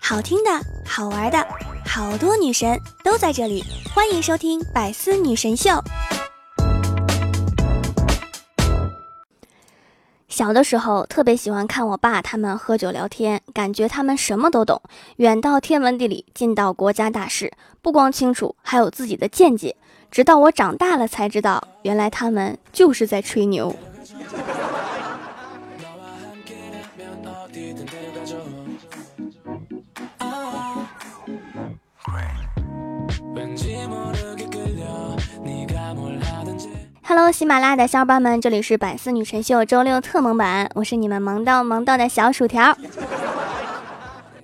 好听的，好玩的，好多女神都在这里，欢迎收听《百思女神秀》。小的时候特别喜欢看我爸他们喝酒聊天，感觉他们什么都懂，远到天文地理，近到国家大事，不光清楚，还有自己的见解。直到我长大了才知道，原来他们就是在吹牛。Hello，喜马拉雅的小伙伴们，这里是百思女神秀周六特萌版，我是你们萌到萌到的小薯条。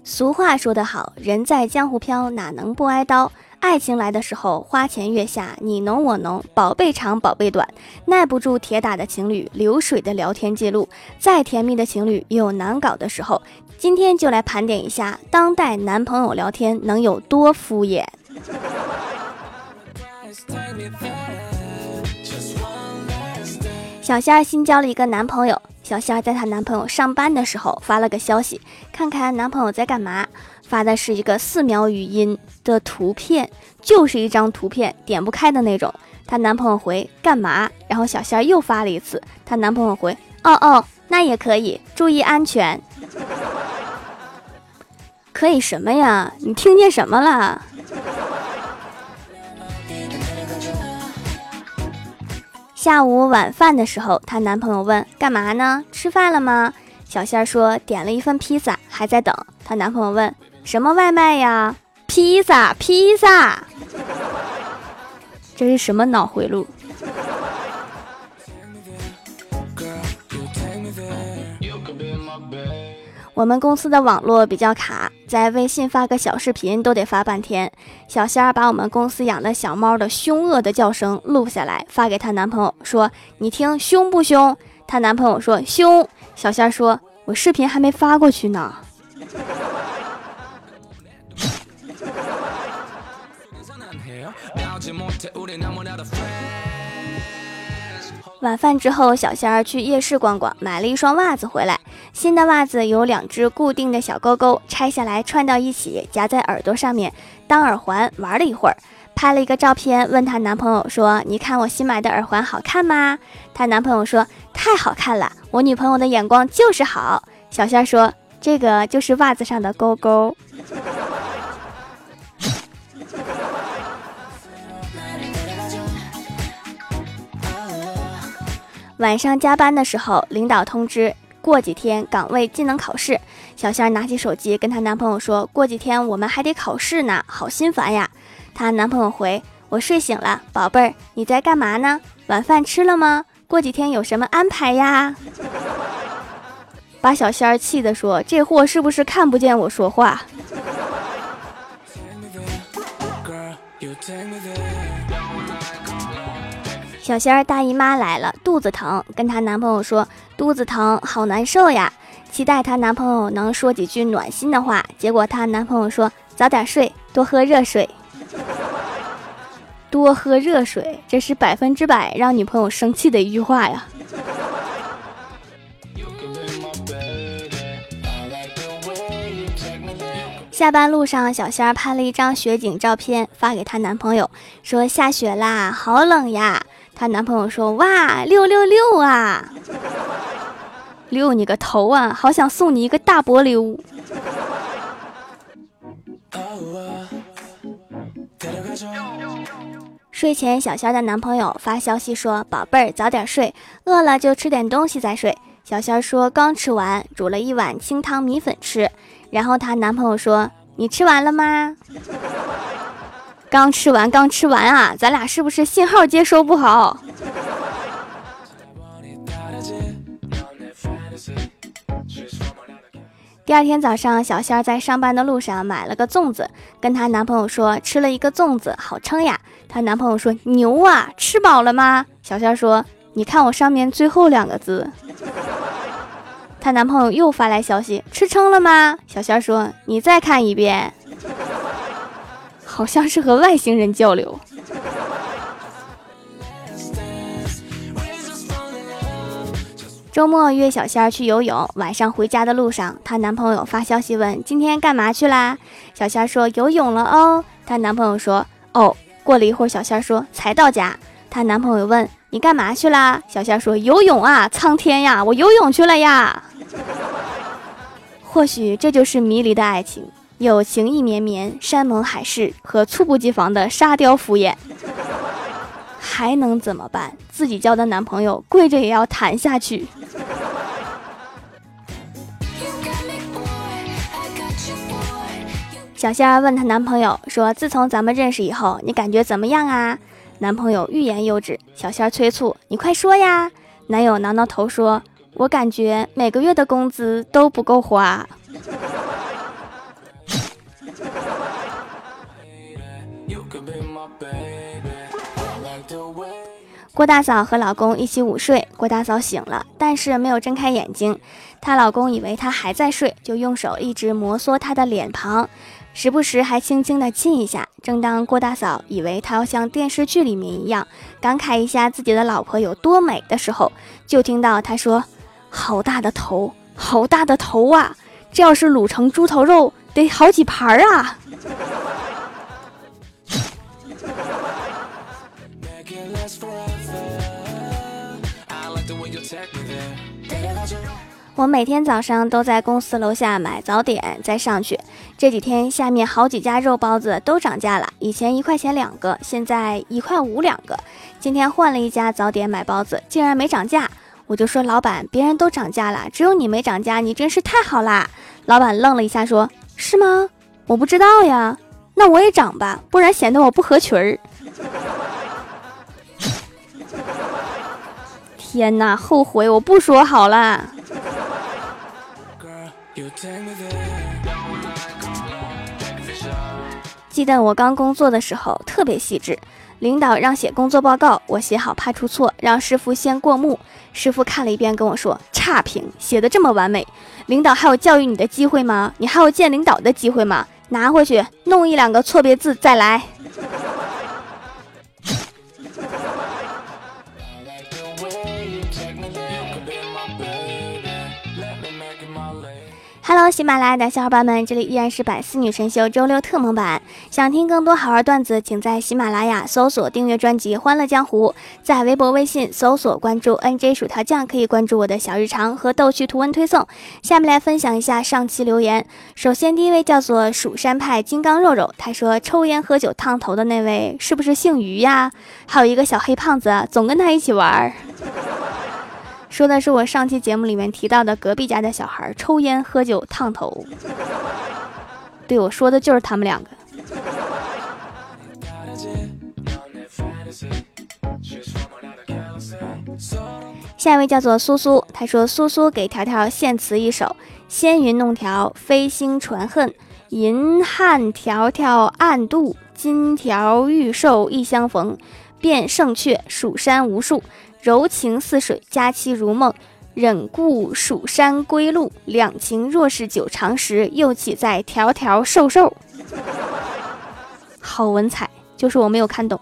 俗话说得好，人在江湖飘，哪能不挨刀？爱情来的时候，花前月下，你侬我侬，宝贝长宝贝短，耐不住铁打的情侣，流水的聊天记录，再甜蜜的情侣也有难搞的时候。今天就来盘点一下，当代男朋友聊天能有多敷衍。小仙儿新交了一个男朋友。小仙儿在她男朋友上班的时候发了个消息，看看男朋友在干嘛。发的是一个四秒语音的图片，就是一张图片，点不开的那种。她男朋友回干嘛？然后小仙儿又发了一次，她男朋友回哦哦，那也可以，注意安全。可以什么呀？你听见什么了？下午晚饭的时候，她男朋友问：“干嘛呢？吃饭了吗？”小仙儿说：“点了一份披萨，还在等。”她男朋友问：“什么外卖呀？”“披萨，披萨。”这是什么脑回路？我们公司的网络比较卡，在微信发个小视频都得发半天。小仙儿把我们公司养的小猫的凶恶的叫声录下来，发给她男朋友说：“你听，凶不凶？”她男朋友说：“凶。”小仙儿说：“我视频还没发过去呢。” 晚饭之后，小仙儿去夜市逛逛，买了一双袜子回来。新的袜子有两只固定的小勾勾，拆下来串到一起，夹在耳朵上面当耳环玩了一会儿，拍了一个照片，问她男朋友说：“你看我新买的耳环好看吗？”她男朋友说：“太好看了，我女朋友的眼光就是好。”小仙儿说：“这个就是袜子上的勾勾。”晚上加班的时候，领导通知过几天岗位技能考试。小仙儿拿起手机跟她男朋友说：“过几天我们还得考试呢，好心烦呀。”她男朋友回：“我睡醒了，宝贝儿，你在干嘛呢？晚饭吃了吗？过几天有什么安排呀？” 把小仙儿气的说：“这货是不是看不见我说话？”小仙儿大姨妈来了，肚子疼，跟她男朋友说肚子疼，好难受呀。期待她男朋友能说几句暖心的话，结果她男朋友说早点睡，多喝热水。多喝热水，这是百分之百让女朋友生气的一句话呀。下班路上，小仙儿拍了一张雪景照片发给她男朋友，说下雪啦，好冷呀。她男朋友说：“哇，六六六啊，六你个头啊！好想送你一个大波溜。”睡前，小仙的男朋友发消息说：“宝贝儿，早点睡，饿了就吃点东西再睡。”小仙说：“刚吃完，煮了一碗清汤米粉吃。”然后她男朋友说：“你吃完了吗？”刚吃完，刚吃完啊！咱俩是不是信号接收不好？第二天早上，小仙儿在上班的路上买了个粽子，跟她男朋友说吃了一个粽子，好撑呀。她男朋友说牛啊，吃饱了吗？小仙儿说你看我上面最后两个字。她男朋友又发来消息，吃撑了吗？小仙儿说你再看一遍。好像是和外星人交流。周末约小仙儿去游泳，晚上回家的路上，她男朋友发消息问今天干嘛去啦？小仙儿说游泳了哦。她男朋友说哦。过了一会儿，小仙儿说才到家。她男朋友问你干嘛去啦？小仙儿说游泳啊，苍天呀，我游泳去了呀。或许这就是迷离的爱情，有情意绵绵，山盟海誓和猝不及防的沙雕敷衍。还能怎么办？自己交的男朋友跪着也要谈下去。小仙儿问她男朋友说：“自从咱们认识以后，你感觉怎么样啊？”男朋友欲言又止。小仙儿催促：“你快说呀！”男友挠挠头说：“我感觉每个月的工资都不够花。”郭大嫂和老公一起午睡，郭大嫂醒了，但是没有睁开眼睛。她老公以为她还在睡，就用手一直摩挲她的脸庞，时不时还轻轻的亲一下。正当郭大嫂以为她要像电视剧里面一样感慨一下自己的老婆有多美的时候，就听到她说：“好大的头，好大的头啊！这要是卤成猪头肉，得好几盘啊！”我每天早上都在公司楼下买早点再上去。这几天下面好几家肉包子都涨价了，以前一块钱两个，现在一块五两个。今天换了一家早点买包子，竟然没涨价，我就说老板，别人都涨价了，只有你没涨价，你真是太好啦！老板愣了一下，说是吗？我不知道呀，那我也涨吧，不然显得我不合群儿。天哪，后悔我不说好了。记得我刚工作的时候特别细致，领导让写工作报告，我写好怕出错，让师傅先过目。师傅看了一遍跟我说：“差评，写的这么完美，领导还有教育你的机会吗？你还有见领导的机会吗？拿回去弄一两个错别字再来。” Hello，喜马拉雅的小伙伴们，这里依然是百思女神秀周六特蒙版。想听更多好玩段子，请在喜马拉雅搜索订阅专辑《欢乐江湖》，在微博、微信搜索关注 NJ 薯条酱，可以关注我的小日常和逗趣图文推送。下面来分享一下上期留言。首先，第一位叫做蜀山派金刚肉肉，他说抽烟喝酒烫头的那位是不是姓于呀？还有一个小黑胖子，总跟他一起玩儿。说的是我上期节目里面提到的隔壁家的小孩抽烟喝酒烫头，对我说的就是他们两个。下一位叫做苏苏，他说苏苏给条条献词一首：纤云弄条，飞星传恨，银汉条条暗度，金条玉兽一相逢，便胜却蜀山无数。柔情似水，佳期如梦，忍顾蜀山归路。两情若是久长时，又岂在条条瘦瘦？好文采，就是我没有看懂。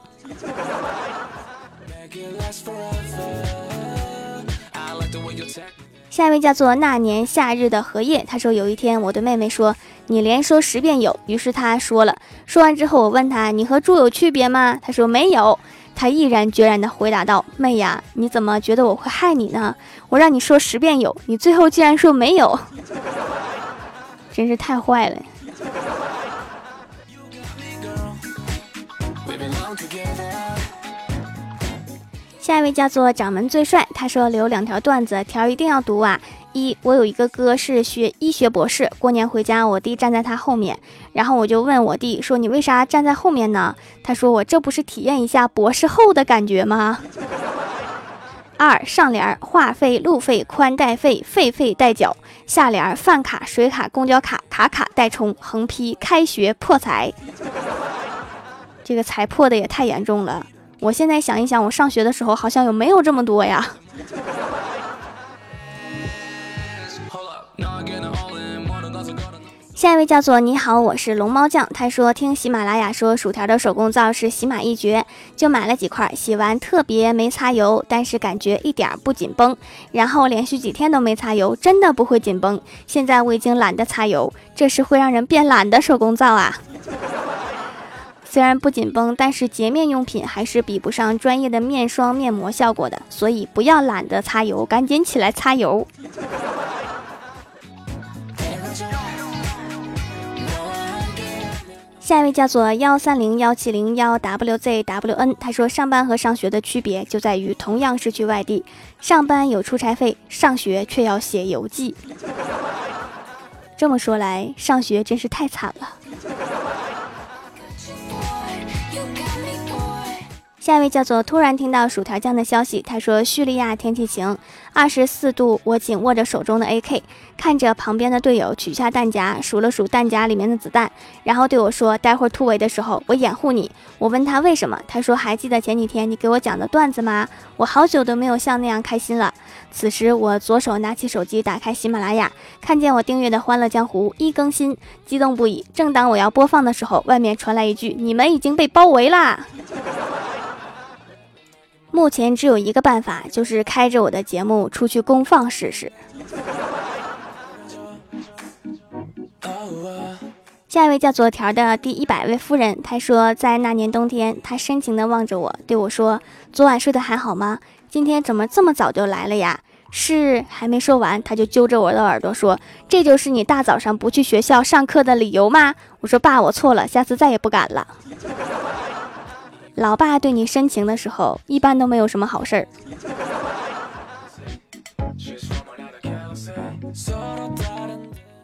下一位叫做那年夏日的荷叶，他说有一天我对妹妹说：“你连说十遍有。”于是他说了。说完之后，我问他：“你和猪有区别吗？”他说：“没有。”他毅然决然地回答道：“妹呀，你怎么觉得我会害你呢？我让你说十遍有，你最后竟然说没有，真是太坏了。”下一位叫做掌门最帅，他说留两条段子，条一定要读啊。一，我有一个哥是学医学博士。过年回家，我弟站在他后面，然后我就问我弟说：“你为啥站在后面呢？”他说：“我这不是体验一下博士后的感觉吗？” 二，上联话费、路费、宽带费、费费代缴；下联饭卡、水卡、公交卡、卡卡代充。横批：开学破财。这个财破的也太严重了。我现在想一想，我上学的时候好像有没有这么多呀？下一位叫做你好，我是龙猫酱。他说听喜马拉雅说薯条的手工皂是喜马一绝，就买了几块，洗完特别没擦油，但是感觉一点不紧绷。然后连续几天都没擦油，真的不会紧绷。现在我已经懒得擦油，这是会让人变懒的手工皂啊。虽然不紧绷，但是洁面用品还是比不上专业的面霜面膜效果的，所以不要懒得擦油，赶紧起来擦油。下一位叫做幺三零幺七零幺 wzwn，他说上班和上学的区别就在于同样是去外地，上班有出差费，上学却要写游记。这么说来，上学真是太惨了。下一位叫做突然听到薯条酱的消息，他说叙利亚天气晴，二十四度，我紧握着手中的 AK，看着旁边的队友取下弹夹，数了数弹夹里面的子弹，然后对我说：“待会儿突围的时候，我掩护你。”我问他为什么，他说：“还记得前几天你给我讲的段子吗？我好久都没有像那样开心了。”此时我左手拿起手机，打开喜马拉雅，看见我订阅的《欢乐江湖》一更新，激动不已。正当我要播放的时候，外面传来一句：“你们已经被包围啦！”目前只有一个办法，就是开着我的节目出去公放试试。下一位叫做条的第一百位夫人，她说，在那年冬天，她深情地望着我，对我说：“昨晚睡得还好吗？今天怎么这么早就来了呀？”是还没说完，她就揪着我的耳朵说：“这就是你大早上不去学校上课的理由吗？”我说：“爸，我错了，下次再也不敢了。”老爸对你深情的时候，一般都没有什么好事儿。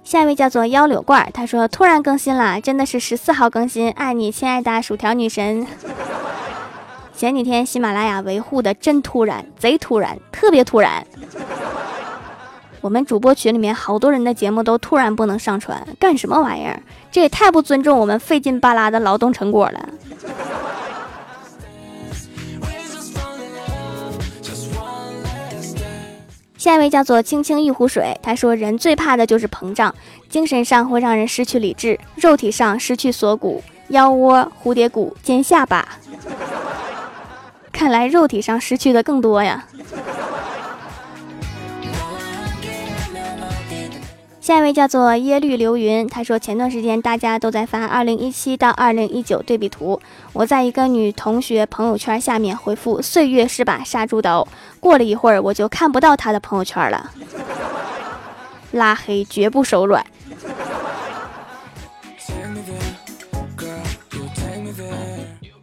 下一位叫做幺柳罐，他说突然更新了，真的是十四号更新，爱你亲爱的薯条女神。前几天喜马拉雅维护的真突然，贼突然，特别突然。我们主播群里面好多人的节目都突然不能上传，干什么玩意儿？这也太不尊重我们费劲巴拉的劳动成果了。下一位叫做青青一壶水，他说人最怕的就是膨胀，精神上会让人失去理智，肉体上失去锁骨、腰窝、蝴蝶骨、尖下巴。看来肉体上失去的更多呀。下一位叫做耶律流云，他说前段时间大家都在发二零一七到二零一九对比图，我在一个女同学朋友圈下面回复“岁月是把杀猪刀”，过了一会儿我就看不到她的朋友圈了，拉黑绝不手软。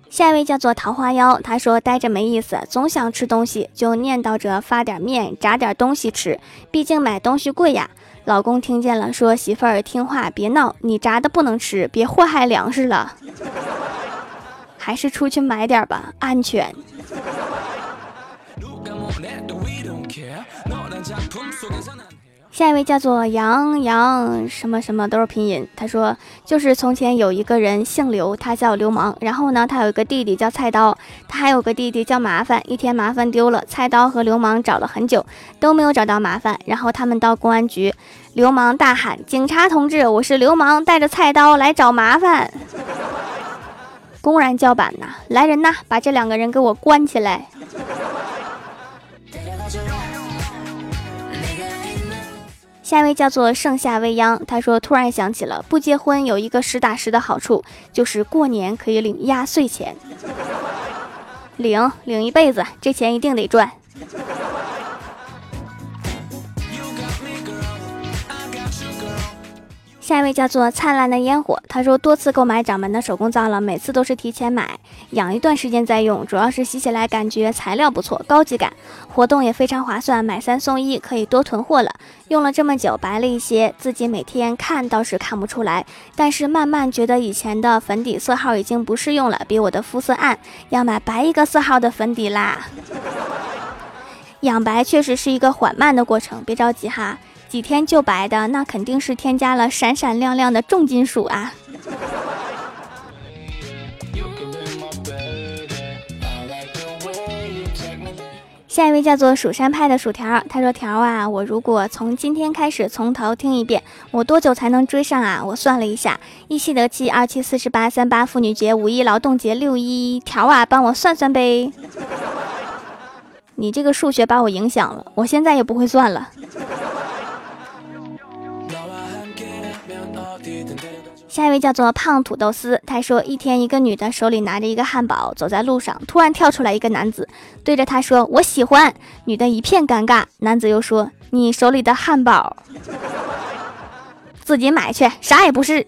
下一位叫做桃花妖，他说呆着没意思，总想吃东西，就念叨着发点面炸点东西吃，毕竟买东西贵呀。老公听见了，说：“媳妇儿听话，别闹，你炸的不能吃，别祸害粮食了。还是出去买点吧，安全。”下一位叫做杨杨什么什么都是拼音。他说，就是从前有一个人姓刘，他叫流氓。然后呢，他有一个弟弟叫菜刀，他还有个弟弟叫麻烦。一天麻烦丢了，菜刀和流氓找了很久都没有找到麻烦。然后他们到公安局，流氓大喊：“警察同志，我是流氓，带着菜刀来找麻烦。”公然叫板呐！来人呐，把这两个人给我关起来。下一位叫做盛夏未央，他说突然想起了不结婚有一个实打实的好处，就是过年可以领压岁钱，领领一辈子，这钱一定得赚。下一位叫做灿烂的烟火，他说多次购买掌门的手工皂了，每次都是提前买，养一段时间再用，主要是洗起来感觉材料不错，高级感，活动也非常划算，买三送一，可以多囤货了。用了这么久，白了一些，自己每天看倒是看不出来，但是慢慢觉得以前的粉底色号已经不适用了，比我的肤色暗，要买白一个色号的粉底啦。养白确实是一个缓慢的过程，别着急哈。几天就白的，那肯定是添加了闪闪亮亮的重金属啊！下一位叫做蜀山派的薯条，他说：“条啊，我如果从今天开始从头听一遍，我多久才能追上啊？我算了一下，一七得七，二七四十八，三八妇女节，五一劳动节，六一条啊，帮我算算呗。你这个数学把我影响了，我现在也不会算了。”下一位叫做胖土豆丝，他说一天一个女的手里拿着一个汉堡走在路上，突然跳出来一个男子，对着他说我喜欢。女的一片尴尬，男子又说你手里的汉堡自己买去，啥也不是。